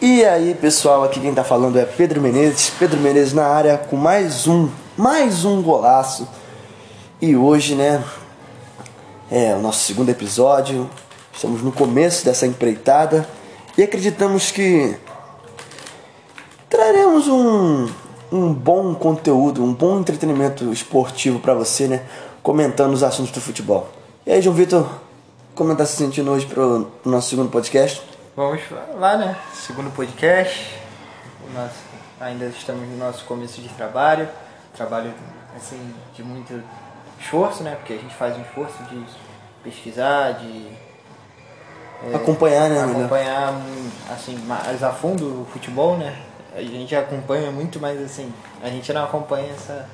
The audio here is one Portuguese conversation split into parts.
E aí, pessoal, aqui quem tá falando é Pedro Menezes. Pedro Menezes na área com mais um, mais um golaço. E hoje, né, é o nosso segundo episódio. Estamos no começo dessa empreitada e acreditamos que traremos um, um bom conteúdo, um bom entretenimento esportivo para você, né, comentando os assuntos do futebol. E aí, João Vitor, como tá se sentindo hoje pro nosso segundo podcast? Vamos lá, né? Segundo podcast. Nós ainda estamos no nosso começo de trabalho. Trabalho, assim, de muito esforço, né? Porque a gente faz um esforço de pesquisar, de é, acompanhar, né? Acompanhar, assim, mais a fundo o futebol, né? A gente acompanha muito, mas assim, a gente não acompanha essa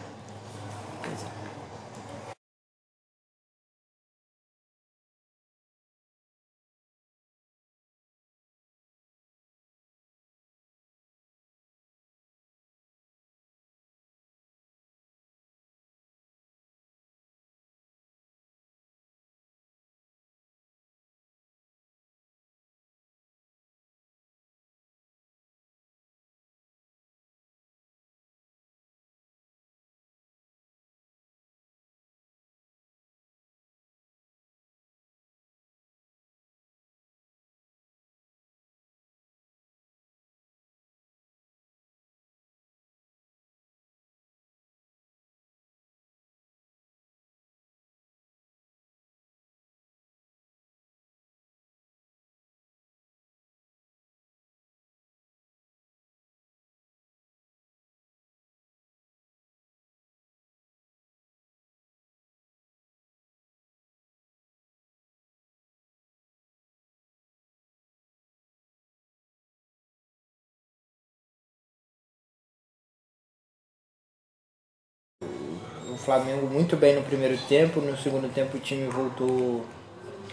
o Flamengo muito bem no primeiro tempo, no segundo tempo o time voltou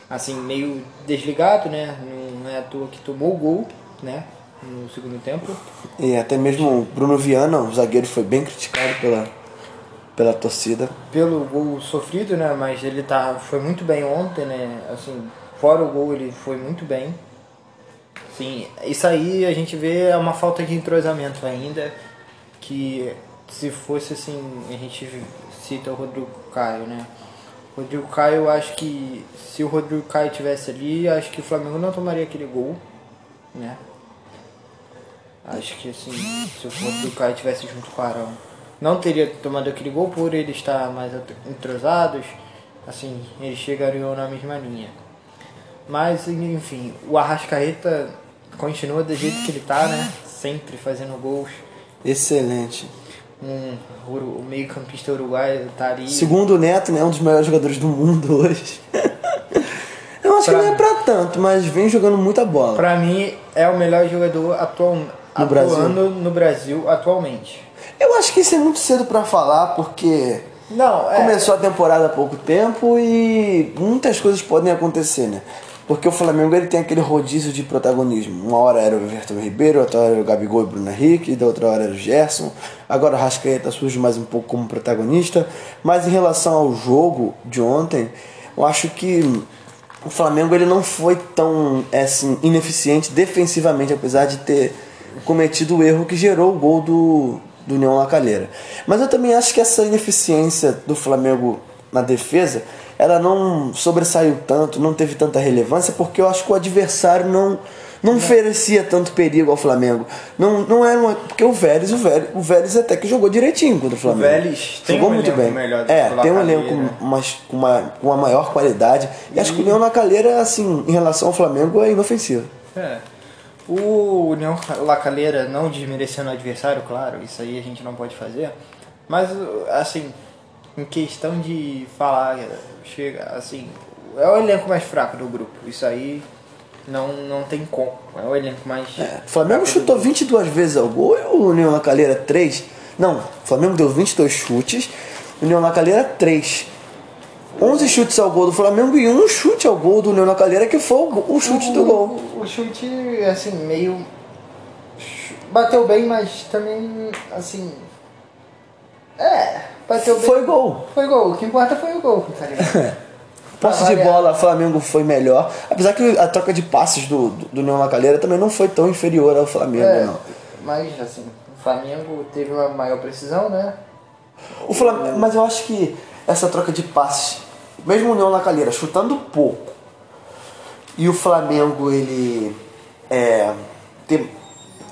assim meio desligado, né? Não é à toa que tomou o gol, né? No segundo tempo. E até mesmo o Bruno Viana, o zagueiro, foi bem criticado pela, pela torcida. Pelo gol sofrido, né? Mas ele tá, foi muito bem ontem, né? Assim, fora o gol ele foi muito bem. Sim, isso aí a gente vê é uma falta de entrosamento ainda, que se fosse assim, a gente cita o Rodrigo Caio, né? Rodrigo Caio, acho que se o Rodrigo Caio tivesse ali, acho que o Flamengo não tomaria aquele gol, né? Acho que assim, se o Rodrigo Caio tivesse junto com o Arão, não teria tomado aquele gol por ele estar mais entrosados, assim, eles chegariam na mesma linha. Mas, enfim, o Arrascaeta continua do jeito que ele tá, né? Sempre fazendo gols. Excelente um, o meio campista uruguaio tá ali. Segundo o Neto, né, um dos melhores jogadores do mundo hoje. Eu acho pra, que não é pra tanto, mas vem jogando muita bola. Pra mim, é o melhor jogador atual, no atuando Brasil. no Brasil atualmente. Eu acho que isso é muito cedo para falar, porque não, é... começou a temporada há pouco tempo e muitas coisas podem acontecer, né? Porque o Flamengo ele tem aquele rodízio de protagonismo. Uma hora era o Everton Ribeiro, outra hora era o Gabigol e o Bruno Henrique, da outra hora era o Gerson. Agora o Rascaeta surge mais um pouco como protagonista. Mas em relação ao jogo de ontem, eu acho que o Flamengo ele não foi tão assim, ineficiente defensivamente, apesar de ter cometido o erro que gerou o gol do, do União Lacalheira. Mas eu também acho que essa ineficiência do Flamengo na defesa ela não sobressaiu tanto, não teve tanta relevância, porque eu acho que o adversário não não oferecia tanto perigo ao Flamengo. Não, não era uma, porque o Vélez, o Vélez, o Vélez até que jogou direitinho contra o Flamengo. O Vélez tem jogou um muito bem. melhor do É, tem um elenco com, uma, com, uma, com uma maior qualidade. E, e acho que o União Lacalheira, assim, em relação ao Flamengo, é inofensivo. É. O União Lacalheira, não desmerecendo o adversário, claro, isso aí a gente não pode fazer. Mas, assim, em questão de falar, chega assim, é o elenco mais fraco do grupo. Isso aí não, não tem como. É o elenco mais. É, o Flamengo chutou 22 vezes ao gol e o União Lacalheira 3. Não, o Flamengo deu 22 chutes, o União Lacalheira 3. 11 chutes ao gol do Flamengo e um chute ao gol do União Lacalheira que foi o, chute o, do gol. O, o chute, assim, meio. Bateu bem, mas também, assim. É, bateu bem. Foi gol. Foi gol. O que importa foi o gol, tá ligado? Posse de bola, Flamengo foi melhor. Apesar que a troca de passes do, do, do Neon Lacalheira também não foi tão inferior ao Flamengo, é, não. Mas, assim, o Flamengo teve uma maior precisão, né? O Flamengo, mas eu acho que essa troca de passes, mesmo o Neon Lacalheira chutando pouco, e o Flamengo ele é, ter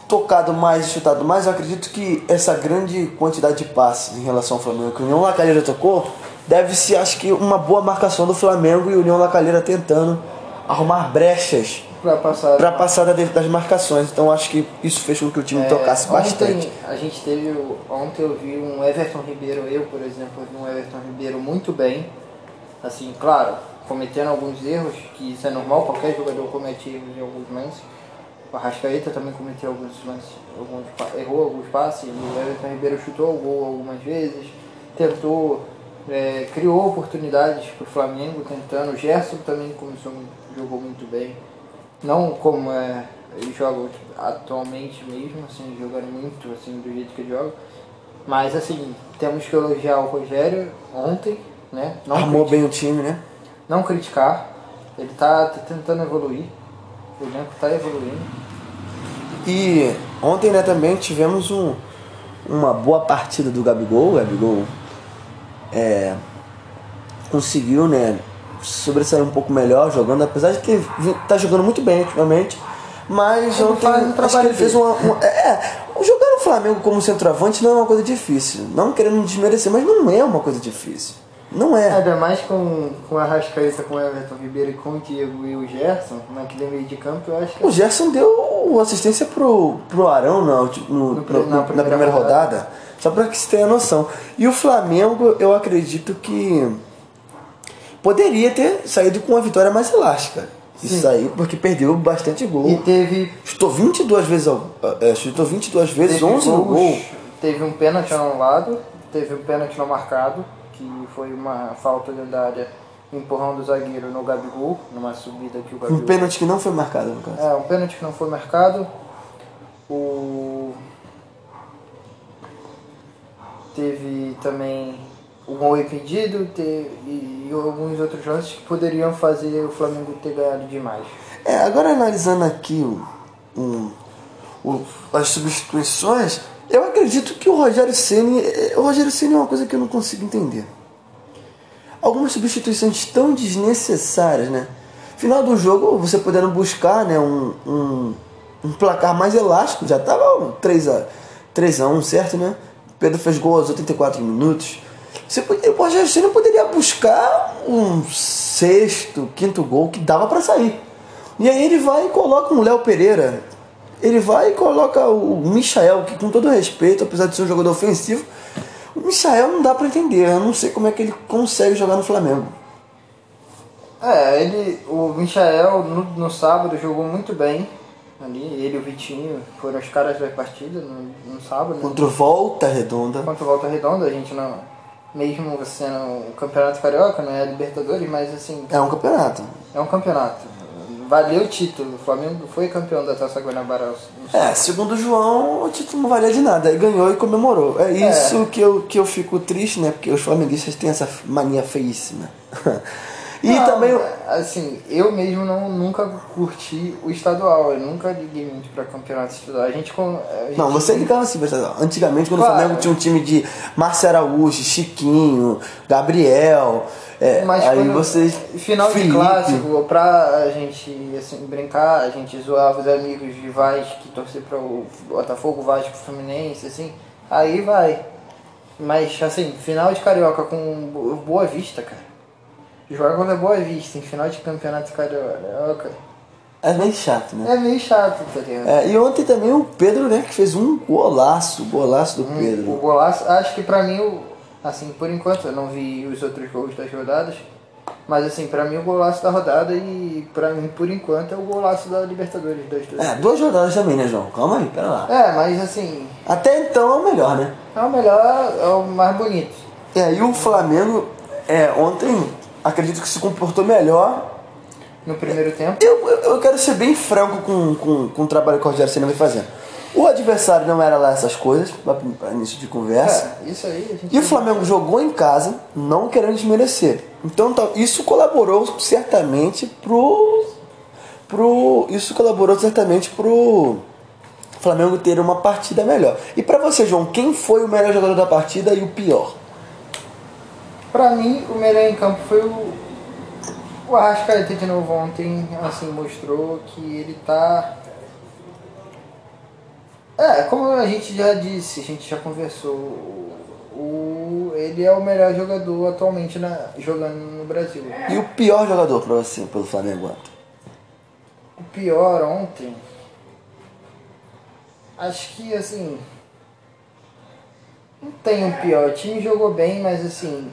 tocado mais e chutado mais, eu acredito que essa grande quantidade de passes em relação ao Flamengo que o União Lacalheira tocou, deve ser, acho que, uma boa marcação do Flamengo e o União Lacalheira tentando arrumar brechas para passar, pra passar das marcações. Então acho que isso fez com que o time é, tocasse ontem bastante. A gente teve. Ontem eu vi um Everton Ribeiro, eu por exemplo, vi um Everton Ribeiro muito bem. Assim, claro, cometendo alguns erros, que isso é normal, qualquer jogador comete erros em alguns lances o Arrascaeta também cometeu alguns lances, alguns, errou alguns passes, o Everton Ribeiro chutou o gol algumas vezes, tentou, é, criou oportunidades para o Flamengo tentando. O Gerson também começou, jogou muito bem. Não como é, ele joga atualmente mesmo, assim, jogando muito assim, do jeito que ele joga. Mas assim, temos que elogiar o Rogério ontem, né? Não Armou bem o time, né? Não criticar. Ele está tá tentando evoluir. O elenco está evoluindo. E ontem né, também tivemos um, uma boa partida do Gabigol. O Gabigol é, conseguiu né, sobressair um pouco melhor jogando, apesar de que está jogando muito bem ultimamente. Mas ele ontem um acho que ele fez uma. uma é, jogar no Flamengo como centroavante não é uma coisa difícil. Não querendo desmerecer, mas não é uma coisa difícil. Não é. Ainda mais com, com a Rascaeta, com o Everton Ribeiro e com o Diego e o Gerson, naquele meio de campo, eu acho que. O Gerson deu assistência pro, pro Arão no, no, no, no na, primeira, na primeira rodada. rodada. Só para que você tenha noção. E o Flamengo, eu acredito que poderia ter saído com uma vitória mais elástica. Sim. Isso aí, porque perdeu bastante gol. E teve. Chutou 22 vezes, é, chutou 22 vezes, 11 no gol. Teve um pênalti anulado, teve um pênalti não marcado que foi uma falta lendária empurrão do zagueiro no Gabigol, numa subida que o Gabigol... Um pênalti que não foi marcado, no caso. É, um pênalti que não foi marcado. O... Teve também um gol impedido teve... e alguns outros lances que poderiam fazer o Flamengo ter ganhado demais. É, agora analisando aqui o, um, o, as substituições, eu acredito que o Rogério Ceni, eh, o Rogério Ceni é uma coisa que eu não consigo entender. Algumas substituições tão desnecessárias, né? Final do jogo, você podendo buscar, né, um, um, um placar mais elástico, já tava 3 a 3 a 1, certo, né? Pedro fez gol aos 84 minutos. Você, o Rogério Ceni poderia buscar um sexto, quinto gol que dava para sair. E aí ele vai e coloca um Léo Pereira, ele vai e coloca o Michael, que com todo respeito, apesar de ser um jogador ofensivo, o Michael não dá para entender. Eu não sei como é que ele consegue jogar no Flamengo. É, ele, o Michael no, no sábado jogou muito bem. Ali, ele e o Vitinho foram os caras da partida no, no sábado. Né? Contra o Volta Redonda. Contra o Volta Redonda, a gente não. Mesmo sendo um campeonato carioca, não é Libertadores, mas assim. É um campeonato. É um campeonato valeu o título. O Flamengo foi campeão da Taça Guanabara. É, segundo o João, o título não valia de nada. Aí ganhou e comemorou. É, é isso Que, eu, que eu fico triste, né? Porque os flamenguistas têm essa mania feíssima. E não, também. Assim, eu mesmo não, nunca curti o estadual. Eu nunca liguei muito pra campeonato estadual. A gente. A gente não, você ligava assim pra estadual. Antigamente, quando claro. o Flamengo tinha um time de Márcio Araújo, Chiquinho, Gabriel. É, Mas aí vocês. Final Felipe. de clássico, pra gente assim, brincar, a gente zoava os amigos de Vasco que torcer para o Botafogo, Vasco, Fluminense, assim, aí vai. Mas assim, final de carioca com Boa Vista, cara. Joga contra Boa Vista em final de campeonato carioca. É meio chato, né? É meio chato, tá ligado? É, e ontem também o Pedro, né, que fez um golaço, golaço do hum, Pedro. O golaço, acho que pra mim o Assim, por enquanto, eu não vi os outros gols das rodadas. Mas assim, pra mim o golaço da rodada e pra mim, por enquanto, é o golaço da Libertadores. Das duas. É, duas rodadas também, né, João? Calma aí, pera lá. É, mas assim. Até então é o melhor, né? É o melhor, é o mais bonito. É, e o Flamengo, é, ontem, acredito que se comportou melhor. No primeiro tempo? Eu, eu, eu quero ser bem franco com, com, com o trabalho que o Rogério Senna vem fazendo. O adversário não era lá essas coisas, para início de conversa. É, isso aí E o Flamengo jogou em casa, não querendo desmerecer. Então isso colaborou certamente pro. pro isso colaborou certamente pro Flamengo ter uma partida melhor. E para você, João, quem foi o melhor jogador da partida e o pior? Para mim, o melhor em campo foi o o Arrascaeta de novo ontem, assim, mostrou que ele tá. É, como a gente já disse, a gente já conversou, o, ele é o melhor jogador atualmente na, jogando no Brasil. E o pior jogador pra você, pelo Flamengo ontem? O pior ontem. Acho que assim. Não tem um pior. O time jogou bem, mas assim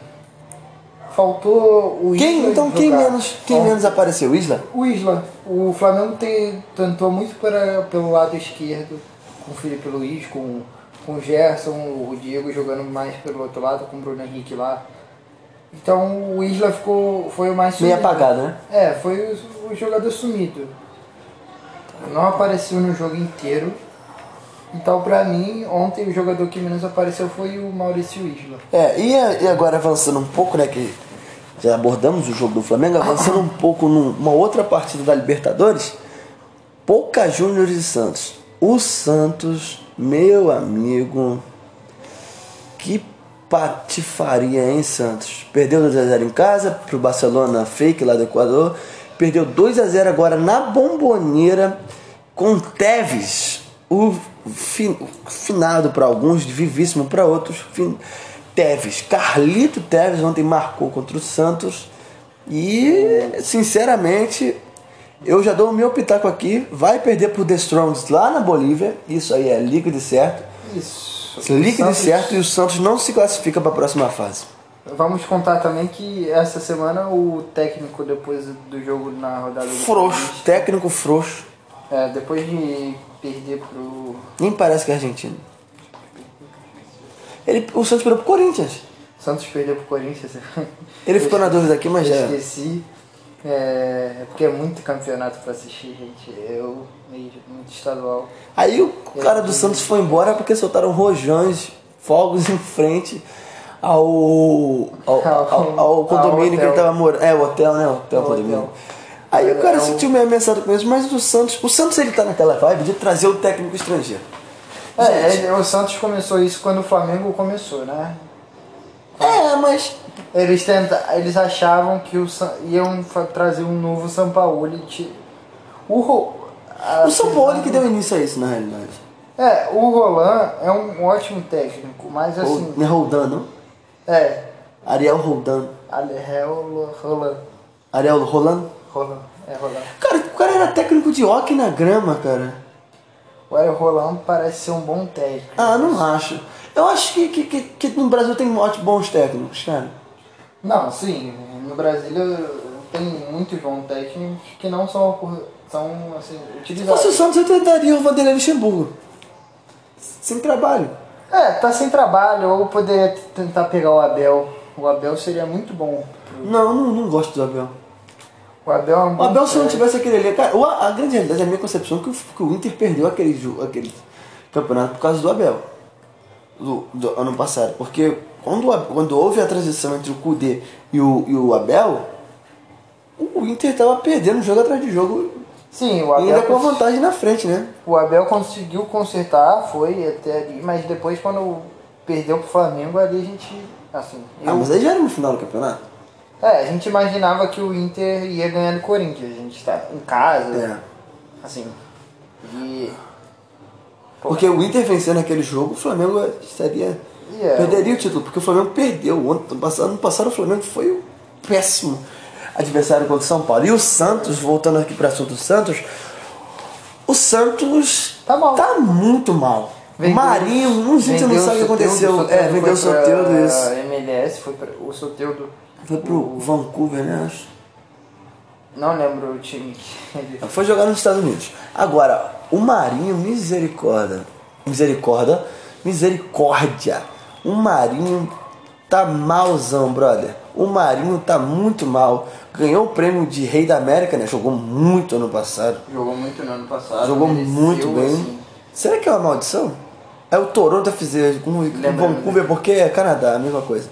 faltou o Isla. Quem, então quem menos, quem menos apareceu? O Isla? O Isla. O Flamengo tem, tentou muito para, pelo lado esquerdo, com o Felipe Luiz, com, com o Gerson, o Diego jogando mais pelo outro lado, com o Bruno Henrique lá. Então o Isla ficou, foi o mais sumido. Meio apagado, né? É, foi o, o jogador sumido. Não apareceu no jogo inteiro. Então, para mim, ontem o jogador que menos apareceu foi o Maurício Isla. É, e agora avançando um pouco, né, que já abordamos o jogo do Flamengo, avançando um pouco numa outra partida da Libertadores, Boca Juniors e Santos. O Santos, meu amigo, que patifaria, hein, Santos? Perdeu 2x0 em casa pro Barcelona fake lá do Equador. Perdeu 2 a 0 agora na bomboneira com Teves, o, fin, finado para alguns, vivíssimo para outros. Fin, Teves. Carlito Teves ontem marcou contra o Santos. E, sinceramente, eu já dou o meu pitaco aqui. Vai perder por The Strongs lá na Bolívia. Isso aí é líquido e certo. Isso. Líquido Santos... e certo. E o Santos não se classifica para a próxima fase. Vamos contar também que essa semana o técnico, depois do jogo na rodada Frouxo. Técnico frouxo. É, depois de perder pro. Nem parece que é argentino. Ele, o Santos perdeu pro Corinthians. Santos perdeu pro Corinthians. Ele ficou na dúvida aqui, mas já. Esqueci. É, porque é muito campeonato pra assistir, gente. Eu, muito estadual. Aí o cara do Santos foi embora porque soltaram rojões, fogos em frente ao, ao, ao, ao condomínio que ele tava morando. É, o hotel, né? O hotel, o condomínio. Aí o cara é sentiu meio ameaçado com isso, mas o Santos, o Santos ele tá naquela vibe de trazer o técnico estrangeiro. É, o Santos começou isso quando o Flamengo começou, né? É, mas. Eles, tenta, eles achavam que o, iam trazer um novo São Paulo. O, o São Paulo que deu início a isso, na realidade. É, o Roland é um ótimo técnico, mas assim. Não é Roldan, não? É. Ariel Roldan. Ariel Roland. Ariel Roland? Roland, é Roland. Cara, o cara era técnico de hockey na grama, cara. O Hélio Rolando parece ser um bom técnico. Ah, não acho. Eu acho que, que, que, que no Brasil tem ótimos bons técnicos, cara. Não, sim. No Brasil tem muitos bons técnicos que não são, são assim, utilizados. Se fosse o Santos, eu tentaria o Vanderlei Luxemburgo. Sem trabalho. É, tá sem trabalho. Ou poderia tentar pegar o Abel. O Abel seria muito bom. Não, não, não gosto do Abel. O Abel é um O Abel, se não tivesse aquele ali. Cara, a, grande realidade, a minha concepção, é que o, que o Inter perdeu aquele, aquele campeonato por causa do Abel. Do, do ano passado. Porque quando, quando houve a transição entre o Kudê e o, e o Abel, o Inter estava perdendo jogo atrás de jogo. Sim, o Abel. E ainda com a vantagem na frente, né? O Abel conseguiu consertar, foi até ali, mas depois quando perdeu pro Flamengo, ali a gente. Assim, ah, mas aí já era no final do campeonato? É, a gente imaginava que o Inter ia ganhar do Corinthians. A gente tá em casa. É. Assim. E. Pô. Porque o Inter vencendo aquele jogo, o Flamengo estaria. Yeah. Perderia o título, porque o Flamengo perdeu. Ano passado, ano passado o Flamengo foi o péssimo adversário contra o São Paulo. E o Santos, voltando aqui para o assunto do Santos, o Santos tá, mal. tá muito mal. Vendeu, Marinho, um gente não sabe o que aconteceu. É, vendeu o Soteudo, isso. MLS, foi pra, o Soteudo foi pro Vancouver, né? Acho. Não lembro o time. Foi jogar nos Estados Unidos. Agora, o Marinho, misericórdia. Misericórdia. Misericórdia. O Marinho tá malzão, brother. O Marinho tá muito mal. Ganhou o prêmio de Rei da América, né? Jogou muito ano passado. Jogou muito no ano passado. Jogou muito bem. Assim, Será que é uma maldição? É o Toronto FC com o Vancouver, porque é Canadá, a mesma coisa.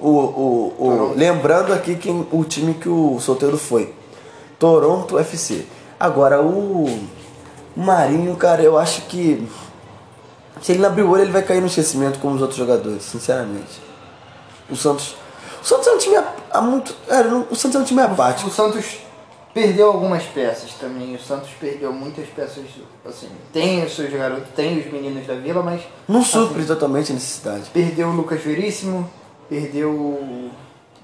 O, o, o, lembrando aqui quem, o time que o solteiro foi. Toronto FC. Agora o Marinho, cara, eu acho que se ele não abrir o olho, ele vai cair no esquecimento como os outros jogadores, sinceramente. O Santos. O Santos é um time há muito. O Santos é um time apático. O Santos perdeu algumas peças também. O Santos perdeu muitas peças. Assim, tem os seus garotos, tem os meninos da vila, mas. Não supre assim, totalmente a necessidade. Perdeu o Lucas Veríssimo, perdeu o.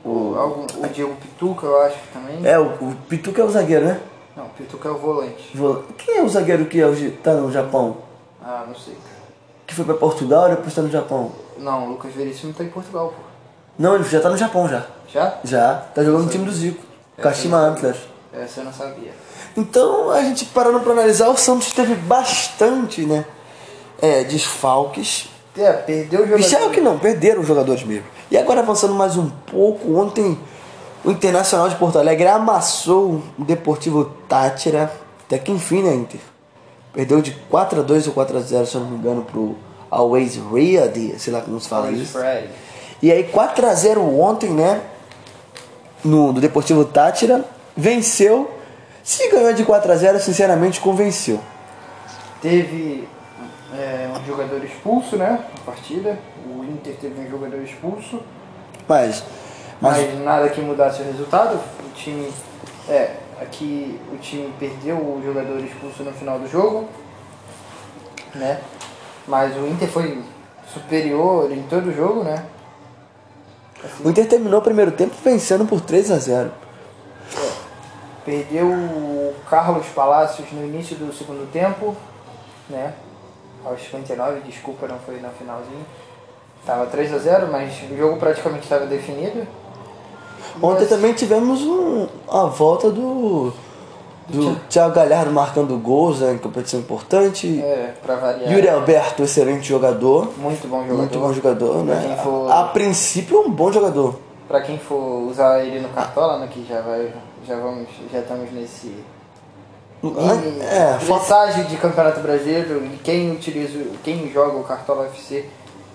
O, algum, o Diego Pituca, eu acho também. É, o, o Pituca é o zagueiro, né? Não, o Pituca é o volante. Quem é o zagueiro que é, tá no Japão? Ah, não sei. Que foi pra Portugal e depois tá no Japão? Não, o Lucas Veríssimo tá em Portugal, pô. Não, ele já tá no Japão já. Já? Já. Tá jogando no time do Zico. Kashima Antlers. Essa eu não sabia. Então, a gente parando pra analisar, o Santos teve bastante, né? É, desfalques. É, perdeu o jogador. Michel que não, perderam os jogadores mesmo. E agora avançando mais um pouco, ontem o Internacional de Porto Alegre amassou o Deportivo Tátira. Até que enfim, né, Inter? Perdeu de 4 a 2 ou 4 a 0 se eu não me engano, pro Always Ready, sei lá como se fala Always isso. Friday. E aí 4 a 0 ontem, né? No, do Deportivo Tátira. Venceu. Se ganhou de 4 a 0 sinceramente convenceu. Teve é, um jogador expulso, né? Na partida. O Inter teve um jogador expulso. Mas. Mas, mas nada que mudasse o resultado. O time. É, aqui o time perdeu o jogador expulso no final do jogo. Né? Mas o Inter foi superior em todo o jogo, né? Assim, o Inter terminou o primeiro tempo vencendo por 3 a 0 é, Perdeu o Carlos Palácios no início do segundo tempo, né? Aos 59, desculpa, não foi na finalzinho. Tava 3 a 0 mas o jogo praticamente estava definido. Ontem mas... também tivemos um, a volta do do Thiago Galhardo marcando gols né, em competição importante. É, pra variar. Yuri Alberto, excelente jogador. Muito bom jogador. Muito bom jogador, né? For... A, a, princípio, um bom jogador. Pra quem for usar ele no Cartola, né, que já vai, já vamos, já estamos nesse e, é, passagem de Campeonato Brasileiro e quem utiliza, quem joga o Cartola FC,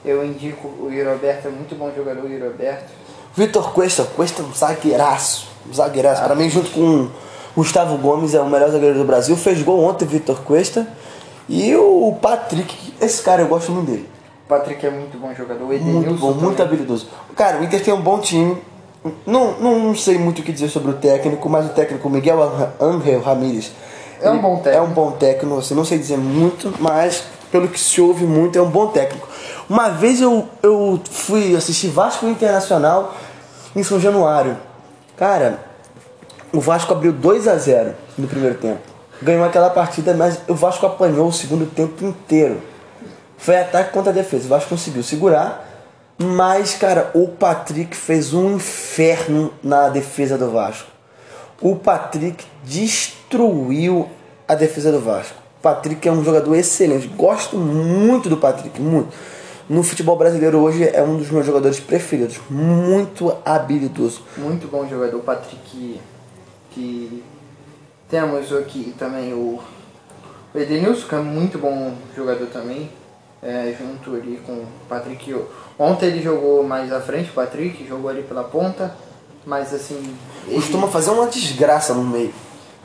eu indico o Yuri Alberto, é muito bom jogador o Yuri Alberto. Vitor Cuesta, Cuesta é um zagueiraço, um zagueiraço. Ah, pra mim, junto com Gustavo Gomes é o melhor zagueiro do Brasil, fez gol ontem, Vitor Cuesta. E o Patrick, esse cara eu gosto muito dele. O Patrick é muito bom jogador, o Muito bom, também. muito habilidoso. Cara, o Inter tem um bom time. Não, não, não sei muito o que dizer sobre o técnico, mas o técnico Miguel Angel Ramírez. É um bom técnico. É um bom técnico, assim, não sei dizer muito, mas pelo que se ouve muito, é um bom técnico. Uma vez eu, eu fui assistir Vasco Internacional em São Januário. Cara, o Vasco abriu 2 a 0 no primeiro tempo. Ganhou aquela partida, mas o Vasco apanhou o segundo tempo inteiro. Foi ataque contra a defesa. O Vasco conseguiu segurar, mas, cara, o Patrick fez um inferno na defesa do Vasco. O Patrick destruiu a defesa do Vasco. Patrick é um jogador excelente. Gosto muito do Patrick, muito. No futebol brasileiro hoje é um dos meus jogadores preferidos. Muito habilidoso. Muito bom jogador. Patrick que temos aqui também o, Edenilson, que é muito bom jogador também, é, junto ali com o Patrick. Ontem ele jogou mais à frente, o Patrick, jogou ali pela ponta, mas assim. Ele... Costuma fazer uma desgraça no meio.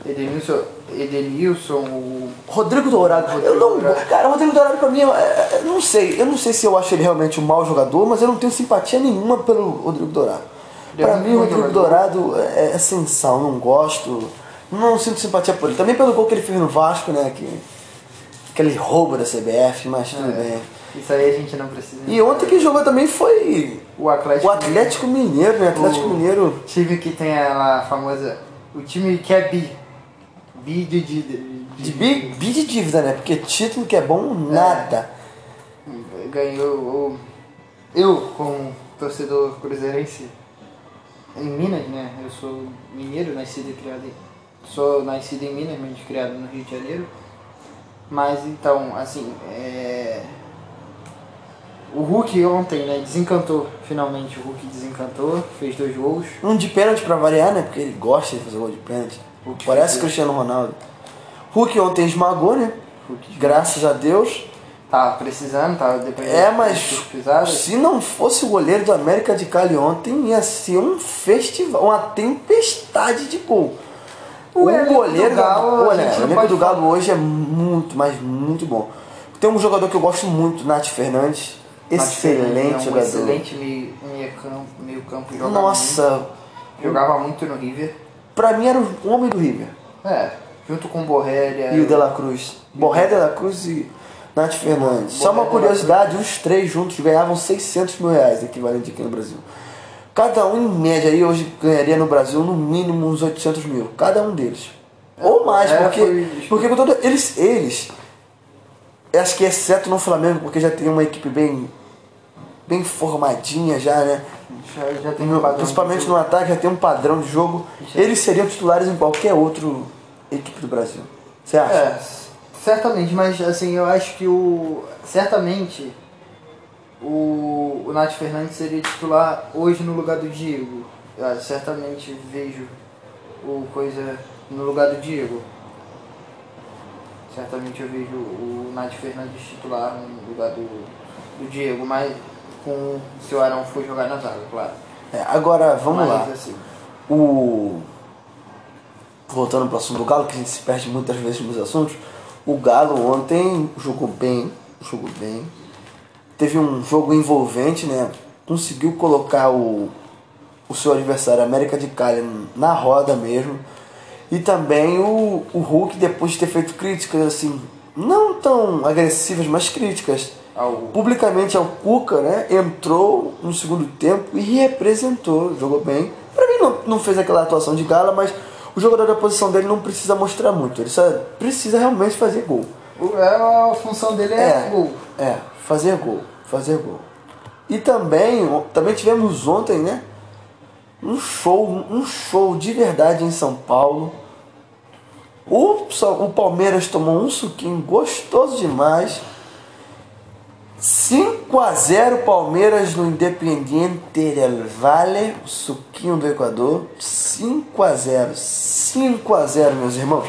Edenilson, Edenilson, o. Rodrigo Dourado. Rodrigo eu não, Dourado. Cara, o Rodrigo Dourado pra mim, eu, eu, não sei. Eu não sei se eu acho ele realmente um mau jogador, mas eu não tenho simpatia nenhuma pelo Rodrigo Dourado. Pra mim, o Rodrigo Dourado é, é sem sal, não gosto. Não sinto simpatia por ele. Também pelo gol que ele fez no Vasco, né? Que, aquele roubo da CBF, mas tudo é. bem. Isso aí a gente não precisa. E ontem que jogou também foi o Atlético, o Atlético Mineiro, né? Atlético o Mineiro. time que tem a famosa. O time que é bi. De dívida. De bi de dívida, né? Porque título que é bom, nada. É, ganhou. Eu, como torcedor cruzeirense, em Minas, né? Eu sou mineiro, nascido e criado em... Sou nascido em Minas, mas criado no Rio de Janeiro. Mas então, assim, é... O Hulk ontem, né, desencantou, finalmente o Hulk desencantou, fez dois gols. Um de pênalti pra variar, né, porque ele gosta de fazer gol de pênalti. Parece Cristiano Ronaldo. Hulk ontem esmagou, né? Hulk. Graças a Deus. Tava precisando, tava dependendo É, mas se não fosse o goleiro do América de Cali ontem, ia ser um festival, uma tempestade de gol. O, o goleiro do Galo, olha, o elenco do Galo hoje é muito, mas muito bom. Tem um jogador que eu gosto muito, Nath Fernandes. Excelente é um jogador. Excelente meio, meio campo, meio campo Nossa! Muito, jogava muito no River. Pra mim era o homem do River. É, junto com o Borrelli. E o De La Cruz. Borrelli, De La Cruz e Nath Fernandes. Só uma curiosidade, os três juntos ganhavam 600 mil reais, equivalente aqui no Brasil. Cada um, em média, aí, hoje ganharia no Brasil no mínimo uns 800 mil. Cada um deles. É, Ou mais, é, porque, foi... porque com todo, eles, eles, acho que exceto no Flamengo, porque já tem uma equipe bem, bem formadinha já, né? Já, já tem um padrão Principalmente no ataque, já tem um padrão de jogo. Já. Eles seriam titulares em qualquer outro equipe do Brasil. Você acha? É, certamente, mas assim, eu acho que o. Certamente o, o Nath Fernandes seria titular hoje no lugar do Diego. Eu certamente vejo o coisa no lugar do Diego. Certamente eu vejo o Nath Fernandes titular no lugar do, do Diego, mas com se o Arão for jogar na zaga, claro. É, agora vamos mas, lá. Assim, o voltando para o assunto do Galo, que a gente se perde muitas vezes nos assuntos, o Galo ontem jogou bem, jogou bem, teve um jogo envolvente, né? Conseguiu colocar o, o seu adversário, América de Cali, na roda mesmo. E também o, o Hulk, depois de ter feito críticas, assim, não tão agressivas, mas críticas ao... publicamente ao Cuca, né? Entrou no segundo tempo e representou, jogou bem. Pra mim não, não fez aquela atuação de gala, mas o jogador da posição dele não precisa mostrar muito, ele só precisa realmente fazer gol. É, a função dele é, é gol. É, fazer gol fazer gol. E também, também tivemos ontem, né? Um show, um show de verdade em São Paulo. O, o Palmeiras tomou um suquinho gostoso demais. 5 a 0 Palmeiras no Independiente del Valle, o suquinho do Equador. 5 a 0. 5 a 0, meus irmãos.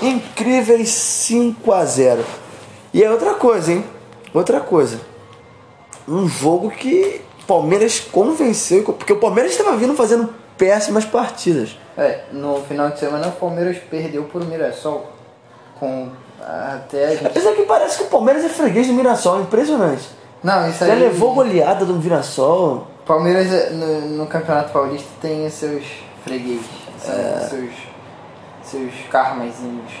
Incríveis 5 a 0. E é outra coisa, hein? Outra coisa um jogo que Palmeiras convenceu, porque o Palmeiras estava vindo fazendo péssimas partidas. É, no final de semana o Palmeiras perdeu por Mirassol. Com até gente... Apesar que parece que o Palmeiras é freguês do Mirassol, impressionante. Não, isso aí. Já levou goleada do Mirassol. Palmeiras é, no, no Campeonato Paulista tem seus freguês, é... seus, seus karmazinhos.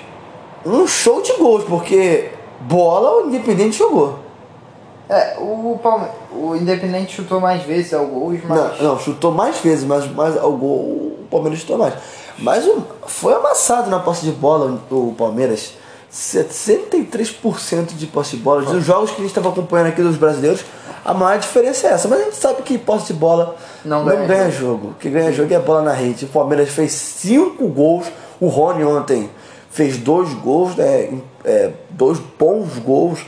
Um show de gols, porque bola o Independente jogou. É, o, Palme... o Independente chutou mais vezes ao gol, mas. Não, não, chutou mais vezes, mas, mas ao gol o Palmeiras chutou mais. Mas o, foi amassado na posse de bola o Palmeiras. 73% de posse de bola. Dos jogos que a gente estava acompanhando aqui dos brasileiros, a maior diferença é essa. Mas a gente sabe que posse de bola não, não ganha, ganha jogo. O que ganha jogo é a bola na rede. O Palmeiras fez 5 gols. O Rony ontem fez dois gols, né, é, dois bons gols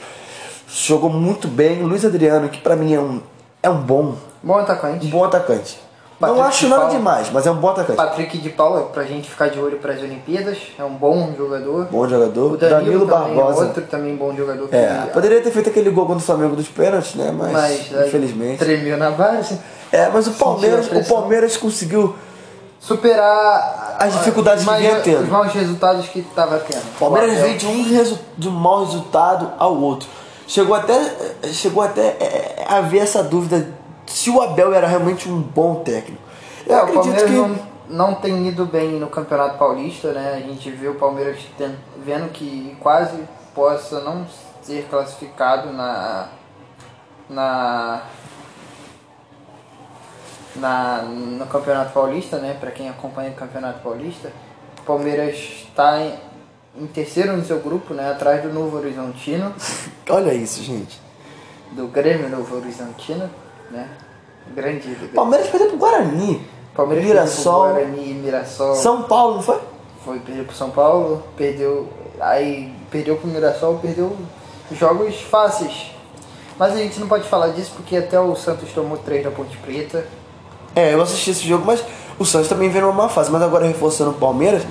jogou muito bem. Luiz Adriano, que para mim é um, é um bom. Bom atacante. Um bom atacante. Patrick não acho de nada demais, mas é um bom atacante. Patrick de Paula, pra gente ficar de olho para as Olimpíadas, é um bom jogador. Bom jogador. O Danilo, Danilo Barbosa. outro também bom jogador. É, poderia ter feito aquele gol contra o Flamengo dos pênaltis, né? Mas, mas infelizmente. Tremeu na base. É, mas o Palmeiras, o Palmeiras conseguiu superar as dificuldades que vinha tendo. Os maus resultados que estava tendo. O Palmeiras veio de um, de um mau resultado ao outro. Chegou até, chegou até é, a ver essa dúvida se o Abel era realmente um bom técnico. Eu é, o Palmeiras que... não, não tem ido bem no Campeonato Paulista, né? A gente vê o Palmeiras vendo que quase possa não ser classificado na na na no Campeonato Paulista, né? Para quem acompanha o Campeonato Paulista, o Palmeiras está em terceiro no seu grupo, né? Atrás do Novo Horizontino. Olha isso, gente. Do Grêmio Novo Horizontino, né? Grande. Palmeiras perdeu pro Guarani. Palmeiras Mirassol. perdeu pro Guarani, Mirassol. São Paulo, não foi? Foi, perdeu pro São Paulo, perdeu. Aí perdeu pro Mirassol, perdeu jogos fáceis. Mas a gente não pode falar disso porque até o Santos tomou três da Ponte Preta. É, eu assisti esse jogo, mas o Santos também veio numa má fase. Mas agora reforçando o Palmeiras,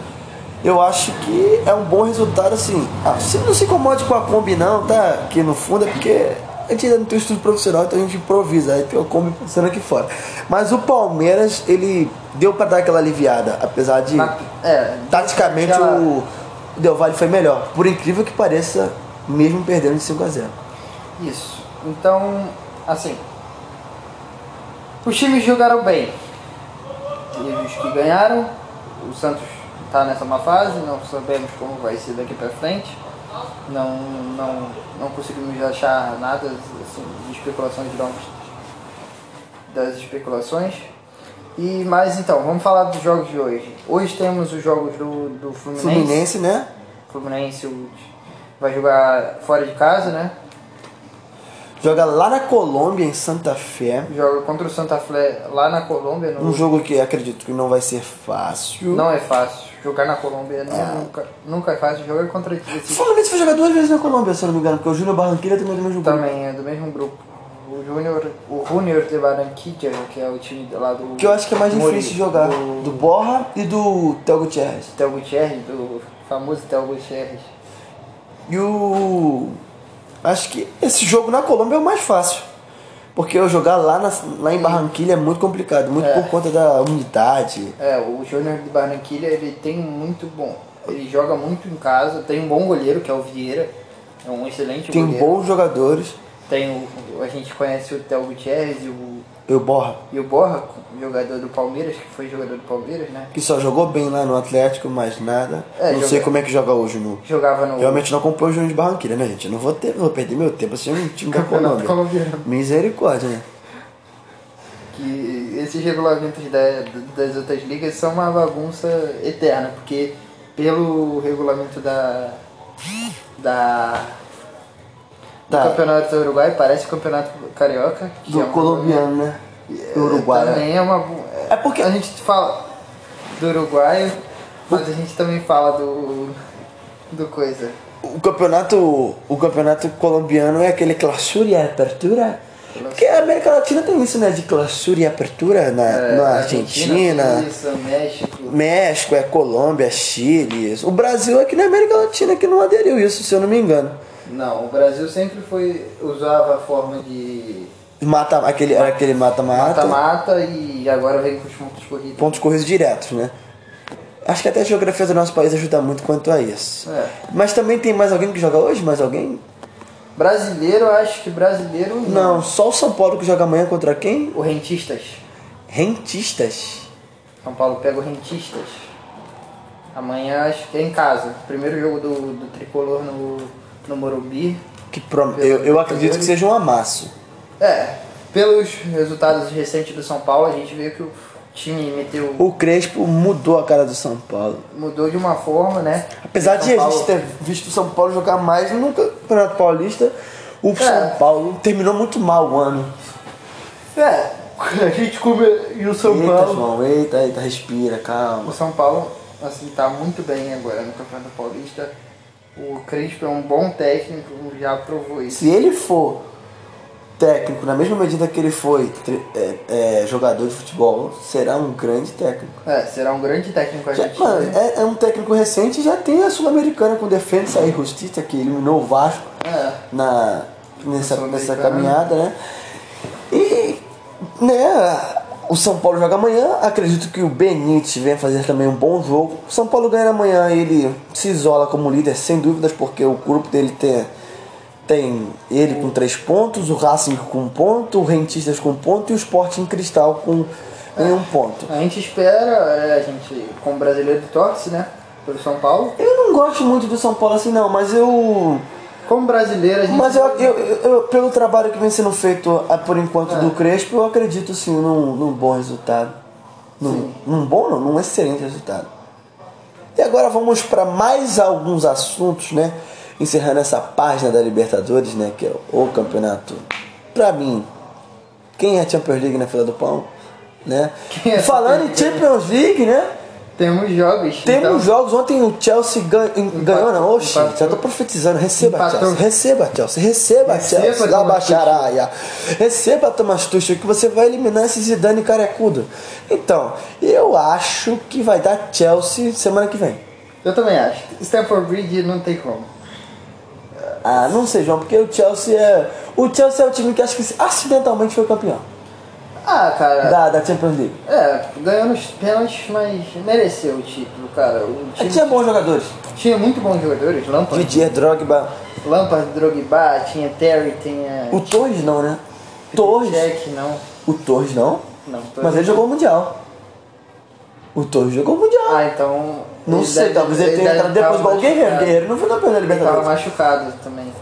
eu acho que é um bom resultado assim. Ah, se não se incomode com a Kombi não, tá? Aqui no fundo é porque a gente ainda não tem estudo profissional, então a gente improvisa. Aí tem Kombi funcionando aqui fora. Mas o Palmeiras, ele deu para dar aquela aliviada, apesar de. Na, é, taticamente aquela... o Del Valle foi melhor. Por incrível que pareça, mesmo perdendo de 5 a 0 Isso. Então, assim. Os times jogaram bem. E os que ganharam, o Santos está nessa má fase, não sabemos como vai ser daqui para frente. Não, não, não conseguimos achar nada assim, de especulações de das especulações. E, mas então, vamos falar dos jogos de hoje. Hoje temos os jogos do, do Fluminense. Fluminense, né? Fluminense vai jogar fora de casa, né? Joga lá na Colômbia, em Santa Fé. Joga contra o Santa Fé lá na Colômbia. No... Um jogo que acredito que não vai ser fácil. Não é fácil. Jogar na Colômbia é. nunca, nunca é fácil. Jogar contra esse... O Fluminense vai jogar duas vezes na Colômbia, se eu não me engano, porque o Júnior Barranquilla também é do mesmo grupo. Também é do mesmo grupo. O Júnior, o Júnior de Barranquilla, que é o time lá do... Que eu acho que é mais difícil de jogar. Do, do Borra e do Theo Gutierrez. Theo Gutierrez, do famoso Theo Gutierrez. E o Acho que esse jogo na Colômbia é o mais fácil. Porque eu jogar lá, na, lá em Barranquilha é muito complicado, muito é. por conta da umidade. É, o Júnior de Barranquilha ele tem muito bom. Ele joga muito em casa, tem um bom goleiro, que é o Vieira. É um excelente tem goleiro. Tem bons jogadores. Tem o, a gente conhece o Theo Gutierrez e o. E o Borra. E o Borra, jogador do Palmeiras, que foi jogador do Palmeiras, né? Que só jogou bem lá no Atlético, mas nada. É, não joga... sei como é que joga hoje no. Jogava no. Realmente não acompanho o Júnior de Barranquilla, né, gente? Eu não vou, ter, não vou perder meu tempo assistindo um time da Colômbia. Misericórdia, né? Que esses regulamentos da, das outras ligas são uma bagunça eterna, porque pelo regulamento da. da. Do tá. Campeonato do Uruguai, parece o Campeonato Carioca. Do é colombiano, né? Uruguai. Também é uma. É porque a gente fala do Uruguai, mas a gente também fala do. do coisa. O campeonato, o campeonato colombiano é aquele clausura e apertura? Porque a América Latina tem isso, né? De clausura e apertura na, é, na Argentina. Argentina isso, México. México, é Colômbia, Chile. O Brasil aqui na América Latina que não aderiu isso, se eu não me engano. Não, o Brasil sempre foi. usava a forma de Mata, aquele, era aquele mata-mata. Mata-mata e agora vem com os pontos corridos. Pontos corridos diretos, né? Acho que até a geografia do nosso país ajuda muito quanto a isso. É. Mas também tem mais alguém que joga hoje? Mais alguém? Brasileiro, acho que brasileiro. Não, não só o São Paulo que joga amanhã contra quem? O Rentistas. Rentistas? São Paulo pega o Rentistas. Amanhã acho que é em casa. Primeiro jogo do, do tricolor no, no Morumbi. Que prom... eu, eu acredito que seja um amasso. É, pelos resultados recentes do São Paulo, a gente vê que o time meteu. O Crespo mudou a cara do São Paulo. Mudou de uma forma, né? Apesar de Paulo... a gente ter visto o São Paulo jogar mais no Campeonato Paulista, o é. São Paulo terminou muito mal o ano. É, a gente come. E o São eita, Paulo. João, eita, eita, respira, calma. O São Paulo, assim, tá muito bem agora no Campeonato Paulista. O Crespo é um bom técnico, já provou isso. Se ele for técnico, na mesma medida que ele foi é, é, jogador de futebol, será um grande técnico. É, será um grande técnico já, mano, é, é, um técnico recente já tem a Sul-Americana com defesa e justiça que eliminou o Vasco é. na, nessa, nessa caminhada, né? E né, o São Paulo joga amanhã, acredito que o Benítez venha fazer também um bom jogo. O São Paulo ganha amanhã, ele se isola como líder, sem dúvidas, porque o grupo dele tem tem ele com três pontos, o Racing com um ponto, o Rentistas com um ponto e o Sporting Cristal com é, um ponto. A gente espera, é, a gente, como brasileiro, torce, né? Pelo São Paulo. Eu não gosto muito do São Paulo assim, não, mas eu. Como brasileiro, a gente. Mas eu, eu, eu pelo trabalho que vem sendo feito por enquanto é. do Crespo, eu acredito sim num, num bom resultado. Num, num bom, não, num excelente resultado. E agora vamos para mais alguns assuntos, né? encerrando essa página da Libertadores, né, que é o campeonato. Pra mim, quem é Champions League na fila do pão, né? É Falando em Champions League, né? Temos jogos. Temos então... jogos. Ontem o Chelsea ganhou, ganhou não? Oxi, já tô profetizando. Receba, Empatou. Chelsea. Receba, Chelsea. Receba, receba Chelsea. Da Bacharaia. Receba, Thomas Tuchel, que você vai eliminar esse Zidane carecudo. Então, eu acho que vai dar Chelsea semana que vem. Eu também acho. Stanford Bridge não tem como. Ah, não sei, João, porque o Chelsea é. O Chelsea é o time que acho que acidentalmente foi campeão. Ah, cara. Da, da Champions League. É, ganhou nos pênaltis, mas mereceu o título, cara. O time tinha bons jogadores. Tinha muito bons jogadores. Lampard. Didier Drogba. Lampard, Drogba, tinha Terry, tinha. O Torres não, né? Torres. Jack, não. O Torres não? Não. Torres mas ele jogou o Mundial. O Torres jogou o Mundial. Ah, então. Não sei, deve, talvez ele, tenha entrado depois igual o Guerreiro. Guerreiro não foi campeão da Libertadores. Ele tava machucado também.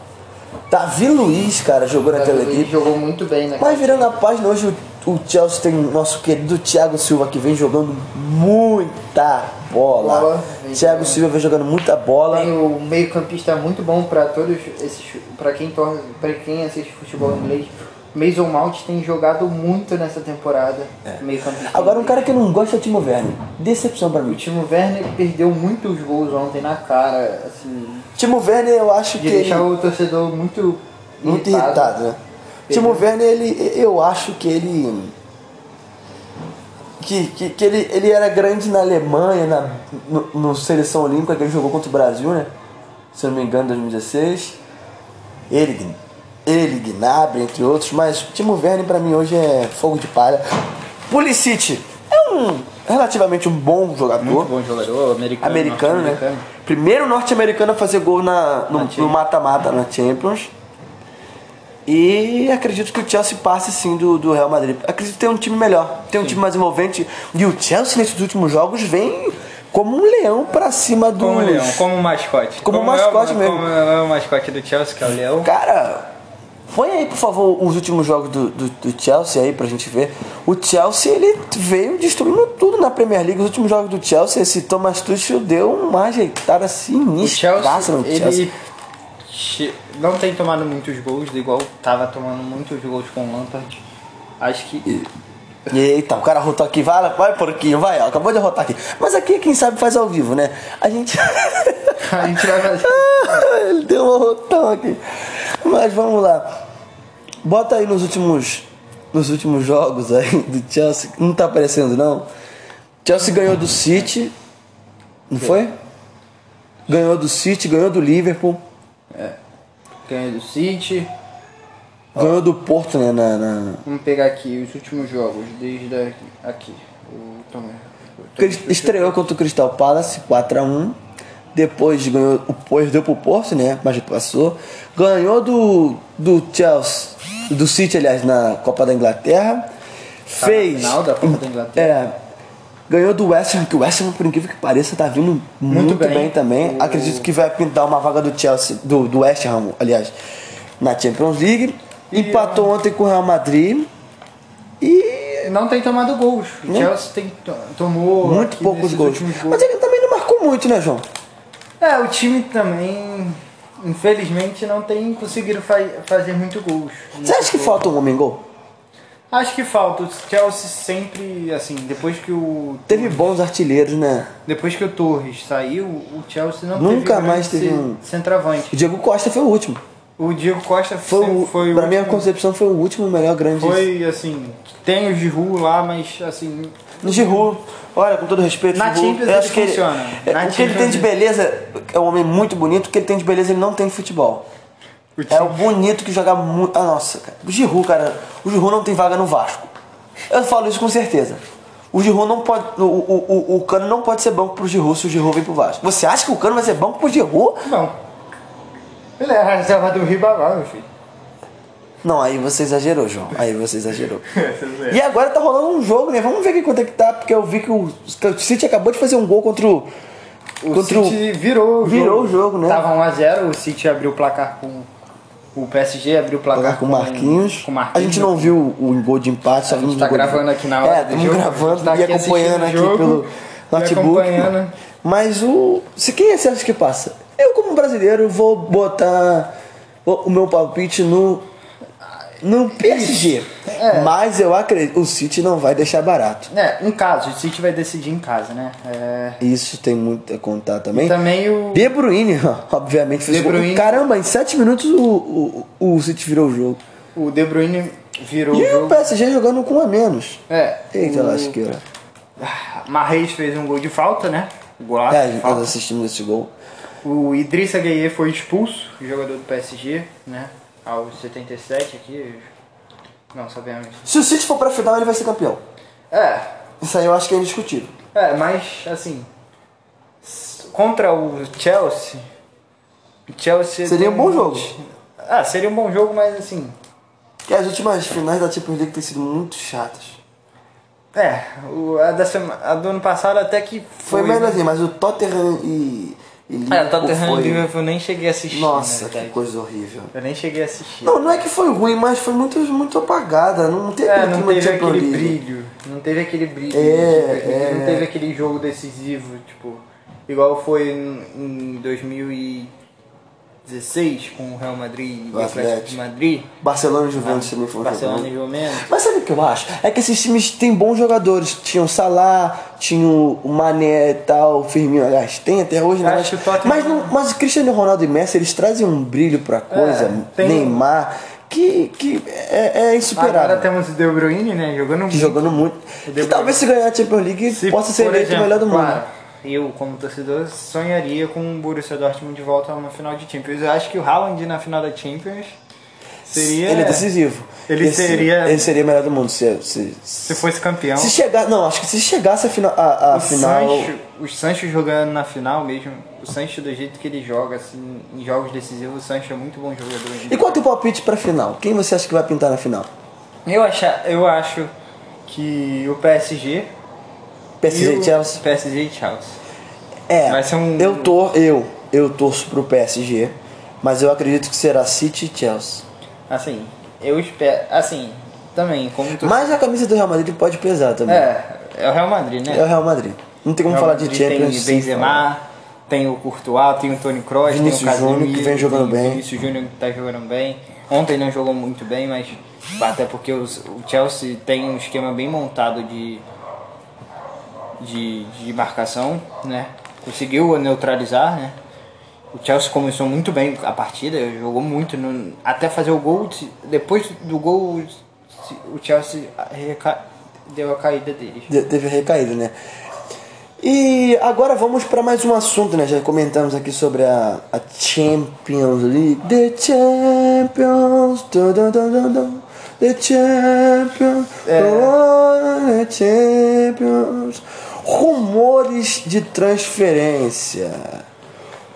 Davi Luiz, cara, jogou Davi naquela equipe. jogou muito bem naquela Mas virando a página, hoje o, o Chelsea tem o nosso querido Thiago Silva que vem jogando muita bola. bola Thiago Silva vem jogando muita bola. Tem o meio-campista muito bom para todos esses. para quem, para quem assiste futebol inglês. Mason Mount tem jogado muito nessa temporada. É. Meio Agora, um cara que não gosto é o Timo Werner. Decepção para mim. O Timo Werner perdeu muitos gols ontem na cara. Assim, Timo Werner, eu acho de que. deixar ele... o torcedor muito. Muito irritado, irritado né? Timo Werner, ele, eu acho que ele. Que, que, que ele, ele era grande na Alemanha, na no, no Seleção Olímpica, que ele jogou contra o Brasil, né? Se eu não me engano, em 2016. Ele ele, Gnabry, entre outros, mas Timo Werner para mim hoje é fogo de palha. Pulisic é um relativamente um bom jogador. Muito bom jogador, americano. Americano, né? Primeiro norte-americano a fazer gol na, no mata-mata na, na Champions. E acredito que o Chelsea passe sim do, do Real Madrid. Acredito que tem um time melhor, tem um sim. time mais envolvente. E o Chelsea nesses últimos jogos vem como um leão pra cima do. Como um leão, como um mascote. Como, como um mascote é, mesmo. Como é o mascote do Chelsea, que é o leão. Cara, Põe aí, por favor, os últimos jogos do, do, do, Chelsea aí pra gente ver. O Chelsea, ele veio destruindo tudo na Premier League. Os últimos jogos do Chelsea, esse Thomas Tuchel deu uma ajeitada sinistra o no Chelsea. Ele não tem tomado muitos gols, igual tava tomando muitos gols com o Lampard. Acho que... Eita, o cara rotou aqui, vai, vai porquinho, vai, ó, acabou de rotar aqui. Mas aqui, quem sabe, faz ao vivo, né? A gente. a gente vai fazer. Ele deu um rotão aqui. Mas vamos lá. Bota aí nos últimos nos últimos jogos aí do Chelsea. Não tá aparecendo não. Chelsea ganhou do City. Não foi? Ganhou do City, ganhou do Liverpool. É. Ganhou do City. Ganhou do Porto, né? Na, na... Vamos pegar aqui os últimos jogos, desde aqui. O, toma, Estreou contra o Crystal Palace, 4x1 depois ganhou, perdeu pro Porto, né? Mas passou. Ganhou do, do Chelsea, do City, aliás, na Copa da Inglaterra. Tá fez. final da Copa da Inglaterra. É. Ganhou do West Ham, que o West Ham, por incrível que pareça, tá vindo muito, muito bem. bem. também. O... Acredito que vai pintar uma vaga do Chelsea, do, do West Ham, aliás, na Champions League. E Empatou ontem com o Real Madrid. E. Não tem tomado gols. O Chelsea tem, tomou. Muito poucos gols. gols. Mas ele também não marcou muito, né, João? É, o time também, infelizmente, não tem conseguido fa fazer muito gols. Você acha que falta um homem gol? Acho que falta. O Chelsea sempre, assim, depois que o. Teve bons artilheiros, né? Depois que o Torres saiu, o Chelsea não Nunca teve mais teve um. Centroavante. O Diego Costa foi o último. O Diego Costa foi, o, foi o. Pra minha concepção, foi o último melhor grande. Foi, assim. Tem o Giroud lá, mas, assim. No Giroud, olha, com todo respeito, na Giroud, Champions eu acho que ele, funciona. É, o que ele tem de beleza é um homem muito bonito, o que ele tem de beleza ele não tem futebol. É o bonito que joga muito. Ah, nossa, cara. O Giroud, cara, o Giroud não tem vaga no Vasco. Eu falo isso com certeza. O Giroud não pode. O, o, o, o Cano não pode ser banco pro Giroud se o Giroud vem pro Vasco. Você acha que o Cano vai ser banco pro Giroud? Não. Ele é a reserva do Ribamar, meu filho. Não, aí você exagerou, João. Aí você exagerou. e agora tá rolando um jogo, né? Vamos ver aqui quanto é que tá, porque eu vi que o, o City acabou de fazer um gol contra o. O contra City o, virou o virou jogo. o jogo, né? Tava 1x0, o City abriu o placar com. O PSG abriu o placar, placar com, Marquinhos. com Marquinhos. A gente não viu o, gol de empate, só vimos tá gravando aqui na hora é, jogo. gravando tá e acompanhando aqui jogo, pelo notebook. Mas o. Se quem você acha que passa? Eu, como brasileiro, vou botar o meu palpite no no PSG. É. Mas eu acredito, o City não vai deixar barato. É, em casa, o City vai decidir em casa, né? É... Isso tem muito a contar também. E também o. De Bruyne, obviamente, fez De Bruyne... Caramba, em 7 minutos o, o, o City virou o jogo. O De Bruyne virou e o jogo. o PSG jogando com um a menos. É. Eita o... lasqueira. Marreis fez um gol de falta, né? Golaço. É, nós assistimos esse gol. O Idrissa Gueye foi expulso, jogador do PSG, né? Aos 77 aqui. Não sabemos. Se o City for pra final, ele vai ser campeão. É. Isso aí eu acho que é indiscutível. É, mas assim. Contra o Chelsea. O Chelsea. Seria um bom jogo. Ah, seria um bom jogo, mas assim. Que as últimas finais da Champions League têm sido muito chatas. É, o, a, da sema, a do ano passado até que foi. Foi melhorzinho, mas o Tottenham e. E Liverpool é, Tottenham foi... Liverpool eu nem cheguei a assistir. Nossa, que coisa horrível. Eu nem cheguei a assistir. Não, não é que foi ruim, mas foi muito, muito apagada. Não teve, é, não teve aquele brilho. Não teve aquele brilho. É, tipo, é, não teve aquele jogo decisivo, tipo, igual foi em, em 2000 e 16 com o Real Madrid e o Atlético de Madrid. Barcelona e Juventus também foi um Barcelona e Juventus. Mas sabe o que eu acho? É que esses times têm bons jogadores. Tinham Salah, tinham o Mané e tal, o Firmino, aliás, tem até hoje, né? Mas, mas, não, mas o Cristiano Ronaldo e Messi, eles trazem um brilho pra coisa. É, tem... Neymar que, que é, é insuperável. Agora temos o De Bruyne, né? Jogando muito. Jogando muito. E talvez se ganhar a Champions League se, possa ser eleito o melhor do mundo. Eu, como torcedor, sonharia com o Borussia Dortmund de volta a uma final de Champions. Eu acho que o Haaland na final da Champions seria... Ele é decisivo. Ele Esse, seria... Ele seria melhor do mundo se, se, se fosse campeão. Se chegar... Não, acho que se chegasse a, final, a, a o final... Sancho, o Sancho jogando na final mesmo, o Sancho do jeito que ele joga, assim, em jogos decisivos, o Sancho é muito bom jogador. E qual é o teu palpite pra final? Quem você acha que vai pintar na final? Eu, acha, eu acho que o PSG PSG e Chelsea? PSG e Chelsea. É, um... eu, tô, eu, eu torço pro PSG, mas eu acredito que será City e Chelsea. Assim, eu espero. Assim, também, como tu... Mas a camisa do Real Madrid pode pesar também. É, é o Real Madrid, né? É o Real Madrid. Não tem como falar de Champions. Tem Benzema, tem o Courtois, tem o Toni Kroos, tem o Casemiro, que vem jogando bem. O Vinícius Júnior que tá jogando bem. Ontem não jogou muito bem, mas até porque os, o Chelsea tem um esquema bem montado de, de, de marcação, né? conseguiu neutralizar, né? O Chelsea começou muito bem a partida, jogou muito, no, até fazer o gol. Depois do gol, o Chelsea deu a caída dele. De, teve a recaída, né? E agora vamos para mais um assunto, né? Já comentamos aqui sobre a, a Champions League. The Champions. Dun, dun, dun, the Champions. É. Oh, the Champions. Rumores de transferência.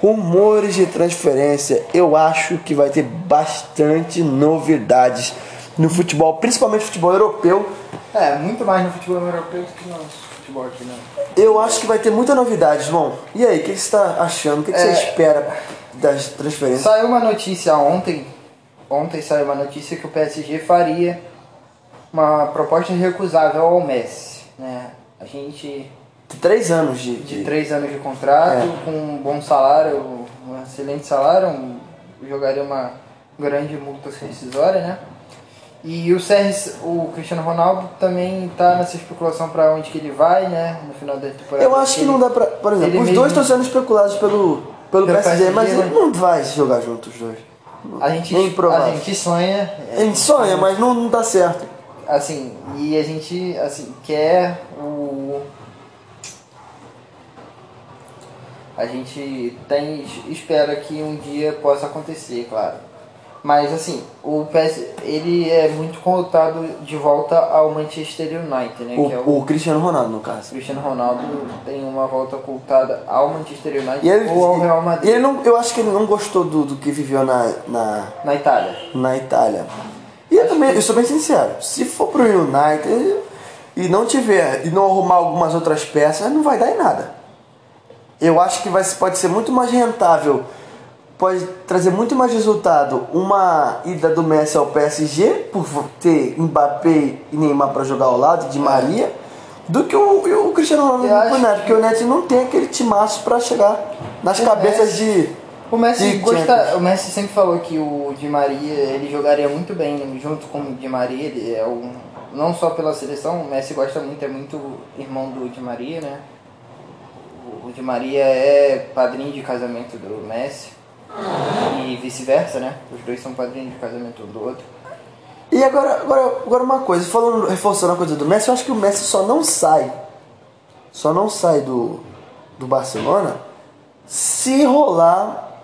Rumores de transferência. Eu acho que vai ter bastante novidades no futebol, principalmente no futebol europeu. É, muito mais no futebol europeu do que no futebol aqui, né? Eu acho que vai ter muita novidade, João. E aí, o que, você está achando? O que, que é, você espera das transferências? Saiu uma notícia ontem. Ontem saiu uma notícia que o PSG faria uma proposta recusável ao Messi. Né? A gente três anos de, de... de três anos de contrato, é. com um bom salário, um excelente salário, um, jogaria uma grande multa rescisória, né? E o CR, o Cristiano Ronaldo também está nessa especulação para onde que ele vai, né? No final da temporada. Eu acho que ele, não dá para, por exemplo, os dois estão sendo especulados pelo pelo, pelo PSG, PSG, mas ele não vai jogar juntos os dois. A gente, a gente sonha. A gente sonha, mas não, não dá certo. Assim, e a gente assim quer o a gente tem espera que um dia possa acontecer, claro. Mas assim, o PS ele é muito cotado de volta ao Manchester United, né? O, é o, o, Cristiano Ronaldo, no caso. Cristiano Ronaldo tem uma volta cotada ao Manchester United ele, ou ao Real Madrid. Ele não, eu acho que ele não gostou do, do que viveu na, na, na Itália. Na Itália. E eu também, que... eu sou bem sincero, se for pro United e não tiver e não arrumar algumas outras peças, não vai dar em nada eu acho que vai, pode ser muito mais rentável, pode trazer muito mais resultado uma ida do Messi ao PSG, por ter Mbappé e Neymar para jogar ao lado, de Maria, do que o, o Cristiano Ronaldo pro Neto, porque o Neto não tem aquele timaço para chegar nas o cabeças Messi, de. O Messi, gosta, o Messi sempre falou que o Di Maria ele jogaria muito bem junto com o Di Maria, ele é um, não só pela seleção, o Messi gosta muito, é muito irmão do Di Maria, né? O Di Maria é padrinho de casamento do Messi e vice-versa, né? Os dois são padrinhos de casamento um do outro. E agora, agora, agora uma coisa, falando, reforçando a coisa do Messi, eu acho que o Messi só não sai. Só não sai do, do Barcelona se rolar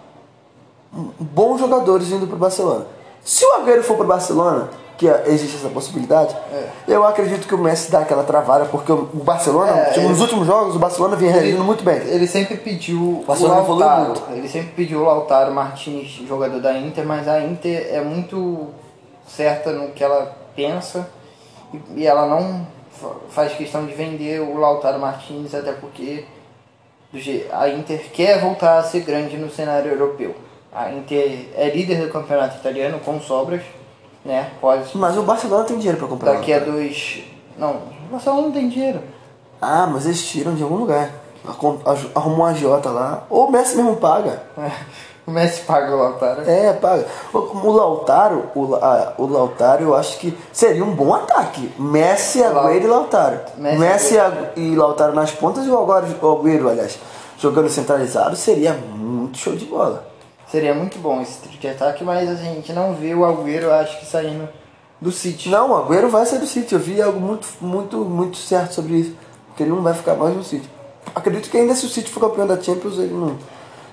bons jogadores indo pro Barcelona. Se o Agüero for pro Barcelona, que existe essa possibilidade, é. eu acredito que o Messi dá aquela travada, porque o Barcelona, é, tipo, ele, nos últimos jogos, o Barcelona vinha reagindo muito bem. Ele sempre pediu o, o Lautaro, ele sempre pediu o Lautaro Martins, jogador da Inter, mas a Inter é muito certa no que ela pensa e ela não faz questão de vender o Lautaro Martins, até porque a Inter quer voltar a ser grande no cenário europeu. A Inter é líder do campeonato italiano com sobras, né? Pode. Mas o Barcelona tem dinheiro para comprar. Daqui a dois. Não, o Barcelona não tem dinheiro. Ah, mas eles tiram de algum lugar. Arrumou uma agiota lá. Ou o Messi mesmo paga. O Messi paga o Lautaro. É, paga. O, Lautaro, o, a, o Lautaro, eu acho que seria um bom ataque. Messi, Agüero e Lautaro. Messi, Messi e Lautaro nas pontas e o Agüero, aliás, jogando centralizado, seria muito show de bola. Seria muito bom esse trio de ataque, mas a gente não vê o Agüero, acho que saindo do City. Não, o Agüero vai sair do City. Eu vi algo muito, muito, muito certo sobre isso. Porque ele não vai ficar mais no City. Acredito que ainda se o City for campeão da Champions, ele não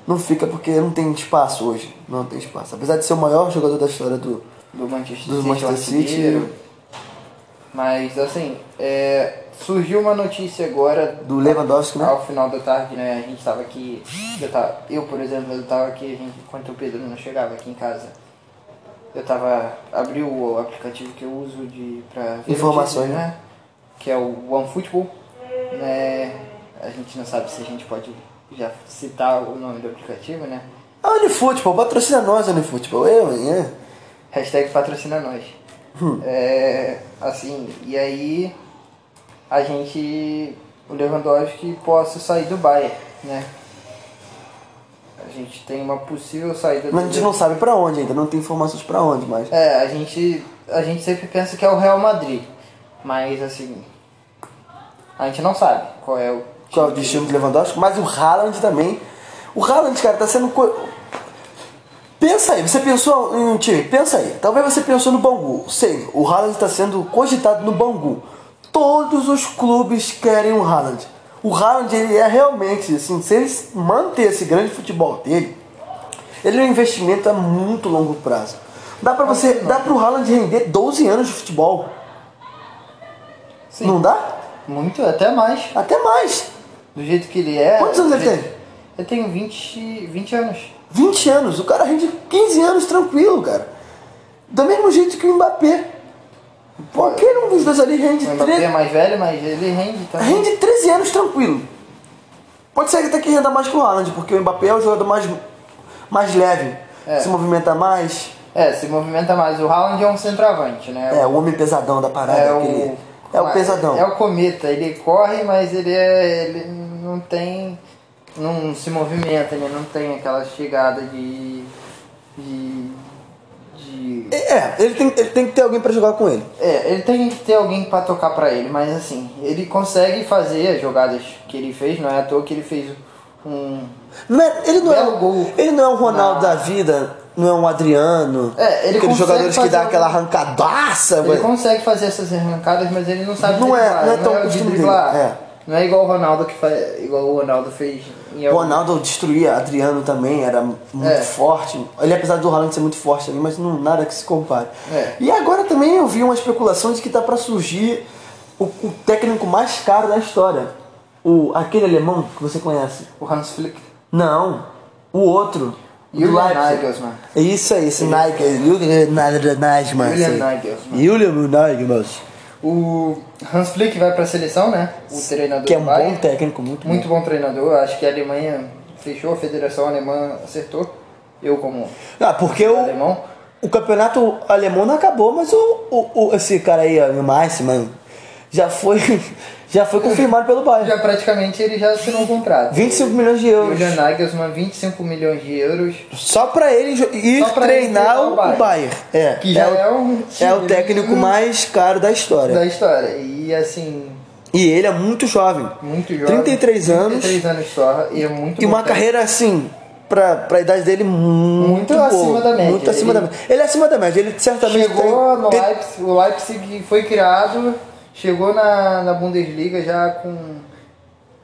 não fica porque não tem espaço hoje. Não tem espaço. Apesar de ser o maior jogador da história do, do Manchester, do Manchester City. Mas assim, é, surgiu uma notícia agora. Do Lewandowski, né? Ao final da tarde, né? A gente estava aqui. Eu, tava, eu, por exemplo, eu estava aqui, a gente, enquanto o Pedro não chegava aqui em casa. Eu tava. abri o aplicativo que eu uso de pra Informações, notícias, né? Que é o OneFootball. Né? A gente não sabe se a gente pode já citar o nome do aplicativo, né? A Unifutebol, patrocina nós, Unifutebol. Eu, é. Hashtag patrocina nós. Hum. É, assim, e aí a gente, o Lewandowski possa sair do Bayern, né? A gente tem uma possível saída Mas a gente não sabe para onde ainda, não tem informações para onde, mas... É, a gente, a gente sempre pensa que é o Real Madrid, mas assim, a gente não sabe qual é o qual é o destino do Lewandowski, mas o Haaland também. O Haaland, cara, tá sendo. Co... Pensa aí, você pensou em um time? Pensa aí. Talvez você pensou no Bangu. Sei, o Haaland está sendo cogitado no Bangu. Todos os clubes querem o Haaland. O Haaland, ele é realmente, assim, se ele manter esse grande futebol dele, ele é um investimento a muito longo prazo. Dá pra você, dá pro Haaland render 12 anos de futebol. Sim. Não dá? Muito, até mais. Até mais do jeito que ele é. Quantos anos ele tem? Eu tenho 20, 20 anos. 20 anos? O cara rende 15 anos tranquilo, cara. Do mesmo jeito que o Mbappé. Qualquer um dos dois ali rende. O Mbappé 13... é mais velho, mas ele rende também. Rende 13 anos tranquilo. Pode ser que até que renda mais que o Haaland, porque o Mbappé é o jogador mais, mais leve. É. Se movimenta mais. É, se movimenta mais. O Haaland é um centroavante, né? É, o homem pesadão da parada. É aquele... o é o pesadão. É o cometa, ele corre, mas ele, é, ele não tem. não se movimenta, ele não tem aquela chegada de. de. De... É, ele tem, ele tem que ter alguém para jogar com ele. É, ele tem que ter alguém para tocar para ele, mas assim, ele consegue fazer as jogadas que ele fez, não é à toa que ele fez um. Não é, ele, não é, gol ele não é um Ronaldo na... da vida não é um Adriano. É, ele aqueles jogadores que dá aquela arrancadaça. Ele consegue fazer essas arrancadas, mas ele não sabe não driblar. É, não é tão não é costume É. Não é igual o Ronaldo que faz, igual o Ronaldo fez. O Ronaldo destruía Adriano também, era muito é. forte. Ele apesar do Ronaldo ser muito forte também, mas não nada que se compare. É. E agora também eu vi uma especulação de que tá para surgir o, o, técnico mais caro da história. O aquele alemão que você conhece. O Hans Flick. Não, o outro. Julian Nagelsmann. Isso aí, esse Nagelsmann. Julian Nagelsmann. Julian Nagelsmann. Julian Nagelsmann. O Hans Flick vai para a seleção, né? O treinador Que é um bom técnico, muito, muito bom. bom treinador. Acho que a Alemanha fechou, a Federação Alemã acertou. Eu como Ah, porque o, alemão. o campeonato alemão não acabou, mas o, o, o esse cara aí, o Meistermann, já foi já foi confirmado pelo Bayern. Já praticamente ele já assinou um contrato. 25 milhões de euros. Julian Nagelsmann, 25 milhões de euros. Só para ele ir pra treinar ele o, Bayern. o Bayern. É, que já é, é, um é o técnico mais caro da história. Da história. E assim. E ele é muito jovem. Muito jovem. 33 anos. 33 anos só. E é muito E uma carreira assim, pra, pra idade dele muito, muito boa, acima da média. Muito acima ele, da média. Ele é acima da média, ele certamente chegou tem, no tem... Leipzig, o Leipzig foi criado Chegou na, na Bundesliga já com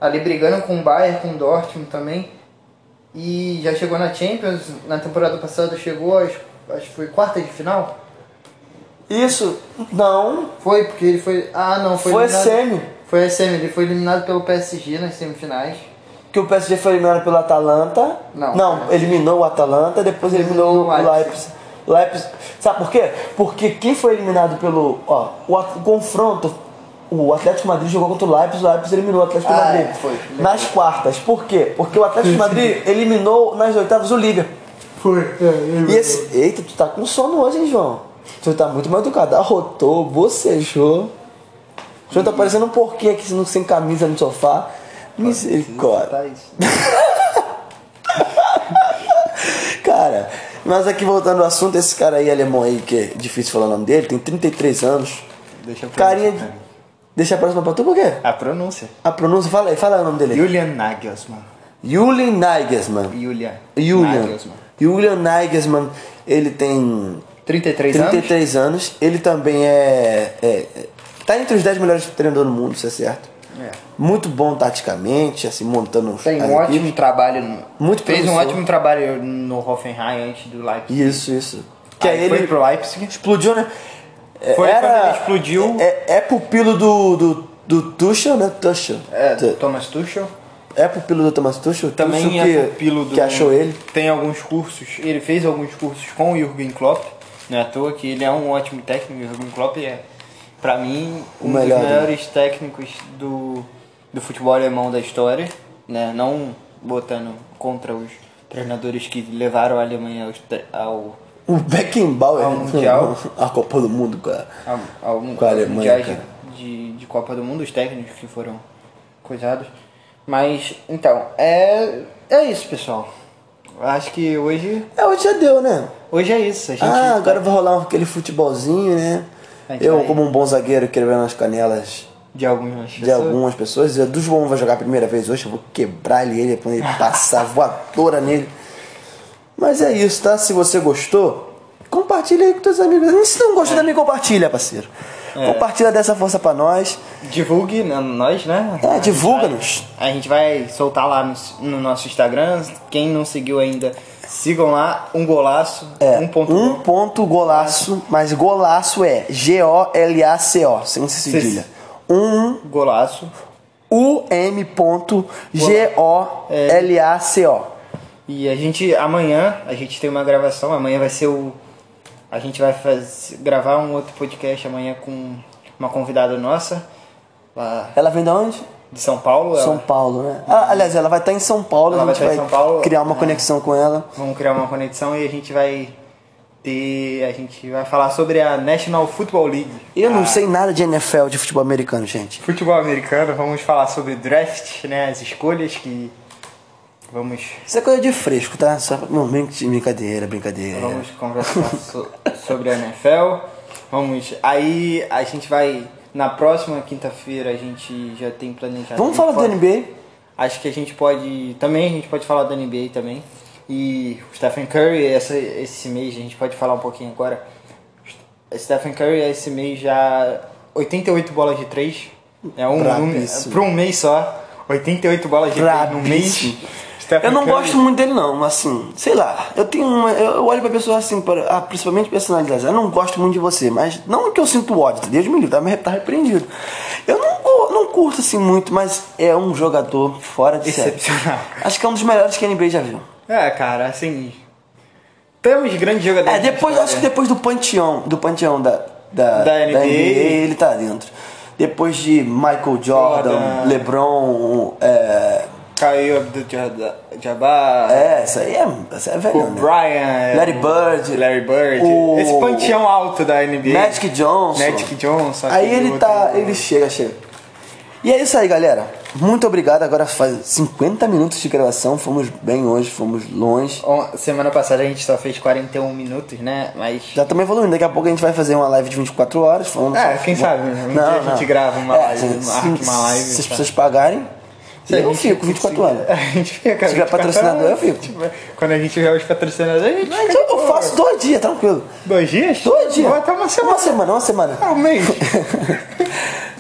ali brigando com o Bayern, com o Dortmund também. E já chegou na Champions, na temporada passada chegou, acho, acho que foi quarta de final. Isso, não. Foi, porque ele foi. Ah, não, foi. Foi eliminado, semi. Foi a semi, ele foi eliminado pelo PSG nas semifinais. Que o PSG foi eliminado pelo Atalanta. Não. Não, eliminou o Atalanta, depois eliminou o Leipzig. Leipzig. Sabe por quê? Porque quem foi eliminado pelo. Ó, o, o confronto o Atlético Madrid jogou contra o Leipzig, o Leipzig eliminou o Atlético ah, Madrid. É, foi. Nas quartas. Por quê? Porque o Atlético Madrid eliminou nas oitavas o Liverpool. Foi. É, e esse, eita, tu tá com sono hoje, hein, João? Tu tá muito mal educado. Arrotou, bocejou. O João tá parecendo um porquinho aqui sem camisa no sofá. Misericórdia. Tá cara, mas aqui voltando ao assunto, esse cara aí alemão aí, que é difícil falar o nome dele, tem 33 anos. Deixa eu Carinha de... Deixa a próxima pra tu por quê? A pronúncia. A pronúncia, fala aí, fala o nome dele. Julian Nagelsmann. Julian Nagelsmann. Julian. Julian. Nagelsmann. Julian Nagelsmann, ele tem 33, 33 anos. anos. Ele também é, é, Tá entre os 10 melhores treinadores do mundo, isso é certo. É. Muito bom taticamente, assim, montando Tem um ótimo equipes. trabalho. No... Muito Fez um ótimo trabalho no Hoffenheim antes do Leipzig. Isso, isso. Que aí, aí ele foi pro Leipzig. Explodiu, né? Foi Era, quando ele explodiu. É, é pupilo do, do, do Tuchel, né? Tuchel. É, Thomas Tuchel. É pupilo do Thomas Tuchel? Também Tuchel é que, pupilo do... Que achou ele. Tem alguns cursos, ele fez alguns cursos com o Jürgen Klopp. Não é à toa que ele é um ótimo técnico. O Jürgen Klopp é, pra mim, um dos melhores técnicos do, do futebol alemão da história. Né? Não botando contra os treinadores que levaram a Alemanha ao, ao o Beckenbauer ao mundial, a Copa do Mundo com a, ao, ao, com a Alemanha. De, de, de, Copa do Mundo, os técnicos que foram coisados. Mas, então, é, é isso, pessoal. Acho que hoje. É, hoje já deu, né? Hoje é isso. Ah, tá... agora vai rolar aquele futebolzinho, né? Eu, vai... como um bom zagueiro, quebrando as canelas de algumas de pessoas. algumas pessoas. Do João vai jogar a primeira vez hoje, eu vou quebrar ele, ele quando ele passar voadora nele. Mas é isso, tá? Se você gostou, compartilha aí com seus amigos. Se não gostou é. também, compartilha, parceiro. É. Compartilha dessa força pra nós. Divulgue né, nós, né? É, divulga-nos. A gente vai soltar lá no, no, nosso Instagram. Quem não seguiu ainda, sigam lá. Um golaço. É, um ponto, um ponto golaço. Mas golaço é G-O-L-A-C-O, sem cedilha. Um golaço. U-M.G-O-L-A-C-O. E a gente, amanhã, a gente tem uma gravação, amanhã vai ser o. A gente vai faz, gravar um outro podcast amanhã com uma convidada nossa. Lá ela vem de onde? De São Paulo. São ela... Paulo, né? Ah, aliás, ela vai estar em São Paulo, ela a gente vai, vai Paulo, criar uma é. conexão com ela. Vamos criar uma conexão e a gente vai ter. A gente vai falar sobre a National Football League. Eu não sei nada de NFL, de futebol americano, gente. Futebol americano, vamos falar sobre draft, né? As escolhas que Vamos. Isso é coisa de fresco, tá? Só momento de brincadeira, brincadeira. Vamos conversar so, sobre a NFL. Vamos. Aí a gente vai. Na próxima quinta-feira a gente já tem planejado. Vamos falar pode, da NBA? Acho que a gente pode. Também a gente pode falar da NBA também. E o Stephen Curry, essa, esse mês, a gente pode falar um pouquinho agora. Stephen Curry, esse mês já. 88 bolas de 3. É um número. Para um mês só. 88 bolas de 3 no mês. Eu não gosto muito dele não, assim, sei lá. Eu tenho uma, eu olho pra pessoa assim, para, ah, principalmente personalidades. Eu não gosto muito de você, mas não que eu sinto ódio, Deus me livre, tá, tá repreendido. Eu não, não curto assim muito, mas é um jogador fora de Excepcional. série. Acho que é um dos melhores que a NBA já viu. É, cara, assim, temos grandes jogadores. É, depois, acho que depois do panteão, do panteão da, da, da, NBA. da NBA, ele tá dentro. Depois de Michael Jordan, Jordan. LeBron, é, Caio Abdul-Jabbar. É, essa aí é, essa é velho. O né? Brian. Larry Bird. Larry Bird. O, Esse panteão alto da NBA. Magic Johnson. Magic Johnson. Aí ele tá. Ele chega, chega. E é isso aí, galera. Muito obrigado. Agora faz 50 minutos de gravação. Fomos bem hoje, fomos longe. Semana passada a gente só fez 41 minutos, né? Mas. Já também evoluindo. Daqui a pouco a gente vai fazer uma live de 24 horas. Falando é, quem sabe? Um não, dia a gente grava uma é, live, se, uma live. Se as pessoas pagarem. Eu fico 24 horas. A gente fica. Se tiver patrocinador, eu fico. Quando a gente tiver os patrocinadores, a gente. Mas eu, faço dois dias, tranquilo. Dois dias? Dois dias. Vai até uma semana. Uma semana, uma semana. Ah, um mês.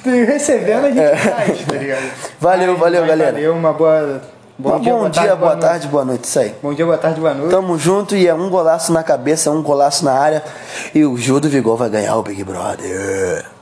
recebendo a gente é. faz, tá ligado? Valeu, valeu, galera. Valeu, uma boa. Bom, dia, bom boa, dia, tarde, boa, boa tarde, boa noite, isso aí. Bom dia, boa tarde, boa noite. Tamo junto e é um golaço na cabeça, um golaço na área. E o Gil do Vigor vai ganhar o Big Brother.